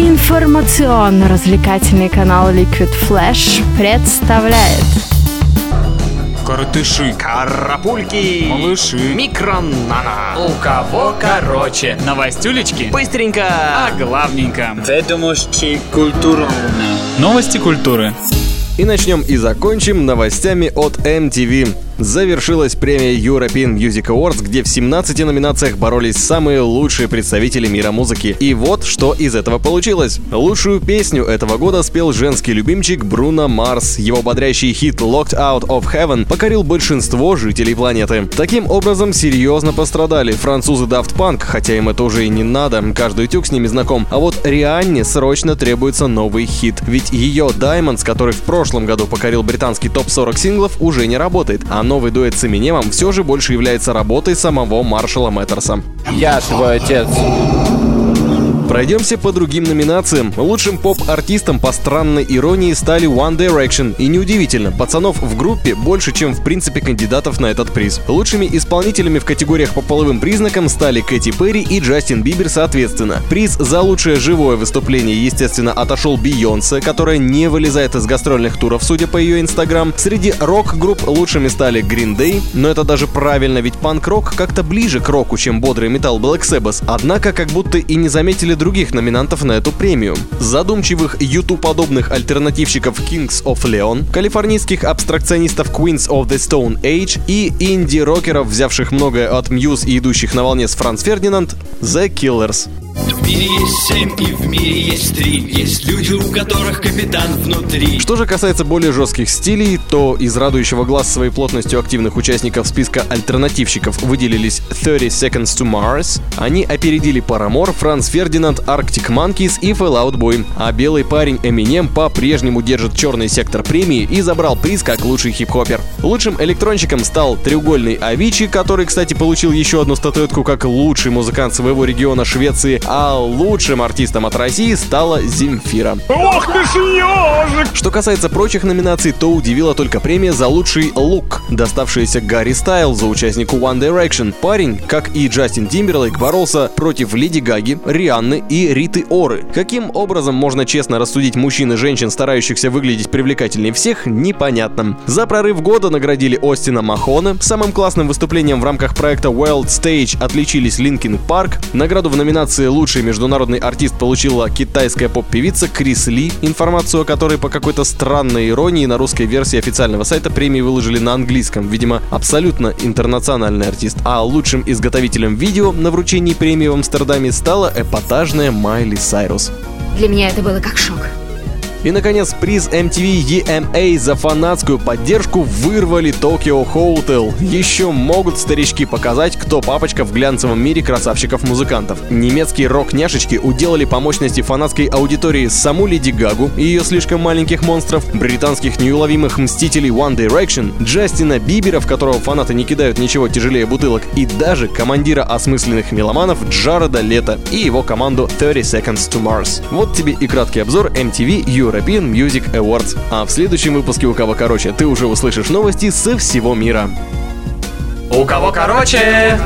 Информационно-развлекательный канал Liquid Flash представляет Коротыши, Карапульки, малыши, микронана. у кого короче, новостюлечки, Быстренько. а главненько. Ведомости культурно. Новости культуры. И начнем и закончим новостями от MTV. Завершилась премия European Music Awards, где в 17 номинациях боролись самые лучшие представители мира музыки. И вот что из этого получилось. Лучшую песню этого года спел женский любимчик Бруно Марс. Его бодрящий хит Locked Out of Heaven покорил большинство жителей планеты. Таким образом, серьезно пострадали французы Daft Punk, хотя им это уже и не надо, каждый тюк с ними знаком. А вот Рианне срочно требуется новый хит, ведь ее Diamonds, который в прошлом году покорил британский топ-40 синглов, уже не работает, а новый дуэт с Эминемом все же больше является работой самого Маршала Мэттерса. Я твой отец. Пройдемся по другим номинациям. Лучшим поп-артистом по странной иронии стали One Direction. И неудивительно, пацанов в группе больше, чем в принципе кандидатов на этот приз. Лучшими исполнителями в категориях по половым признакам стали Кэти Перри и Джастин Бибер соответственно. Приз за лучшее живое выступление, естественно, отошел Бейонсе, которая не вылезает из гастрольных туров, судя по ее инстаграм. Среди рок-групп лучшими стали Green Day, но это даже правильно, ведь панк-рок как-то ближе к року, чем бодрый металл Black Sabbath. Однако, как будто и не заметили других номинантов на эту премию. Задумчивых YouTube-подобных альтернативщиков Kings of Leon, калифорнийских абстракционистов Queens of the Stone Age и инди-рокеров, взявших многое от Muse и идущих на волне с Франц Фердинанд, The Killers. В и в мире есть три Есть люди, у которых капитан внутри Что же касается более жестких стилей, то из радующего глаз своей плотностью активных участников списка альтернативщиков выделились 30 Seconds to Mars. Они опередили Paramore, Франц Фердинанд, Arctic Monkeys и Fallout Boy. А белый парень Eminem по-прежнему держит черный сектор премии и забрал приз как лучший хип-хопер. Лучшим электронщиком стал треугольный Авичи, который, кстати, получил еще одну статуэтку как лучший музыкант своего региона Швеции, а лучшим артистом от России стала Земфира. Что касается прочих номинаций, то удивила только премия за лучший лук, доставшаяся Гарри Стайлзу, участнику One Direction. Парень, как и Джастин Тимберлейк, боролся против Леди Гаги, Рианны и Риты Оры. Каким образом можно честно рассудить мужчин и женщин, старающихся выглядеть привлекательнее всех, непонятно. За прорыв года наградили Остина Махона. Самым классным выступлением в рамках проекта World Stage отличились Linkin Park. Награду в номинации «Лучший международный артист» получила китайская поп-певица Крис Ли, информацию о которой по какой-то странной иронии на русской версии официального сайта премии выложили на английском. Видимо, абсолютно интернациональный артист. А лучшим изготовителем видео на вручении премии в Амстердаме стала эпатажная Майли Сайрус. Для меня это было как шок. И, наконец, приз MTV EMA за фанатскую поддержку вырвали Tokyo Hotel. Еще могут старички показать, кто папочка в глянцевом мире красавчиков-музыкантов. Немецкие рок-няшечки уделали по мощности фанатской аудитории саму Леди Гагу и ее слишком маленьких монстров, британских неуловимых мстителей One Direction, Джастина Бибера, в которого фанаты не кидают ничего тяжелее бутылок, и даже командира осмысленных меломанов Джареда Лето и его команду 30 Seconds to Mars. Вот тебе и краткий обзор MTV European Music Awards. А в следующем выпуске «У кого короче» ты уже услышишь новости со всего мира. У кого короче?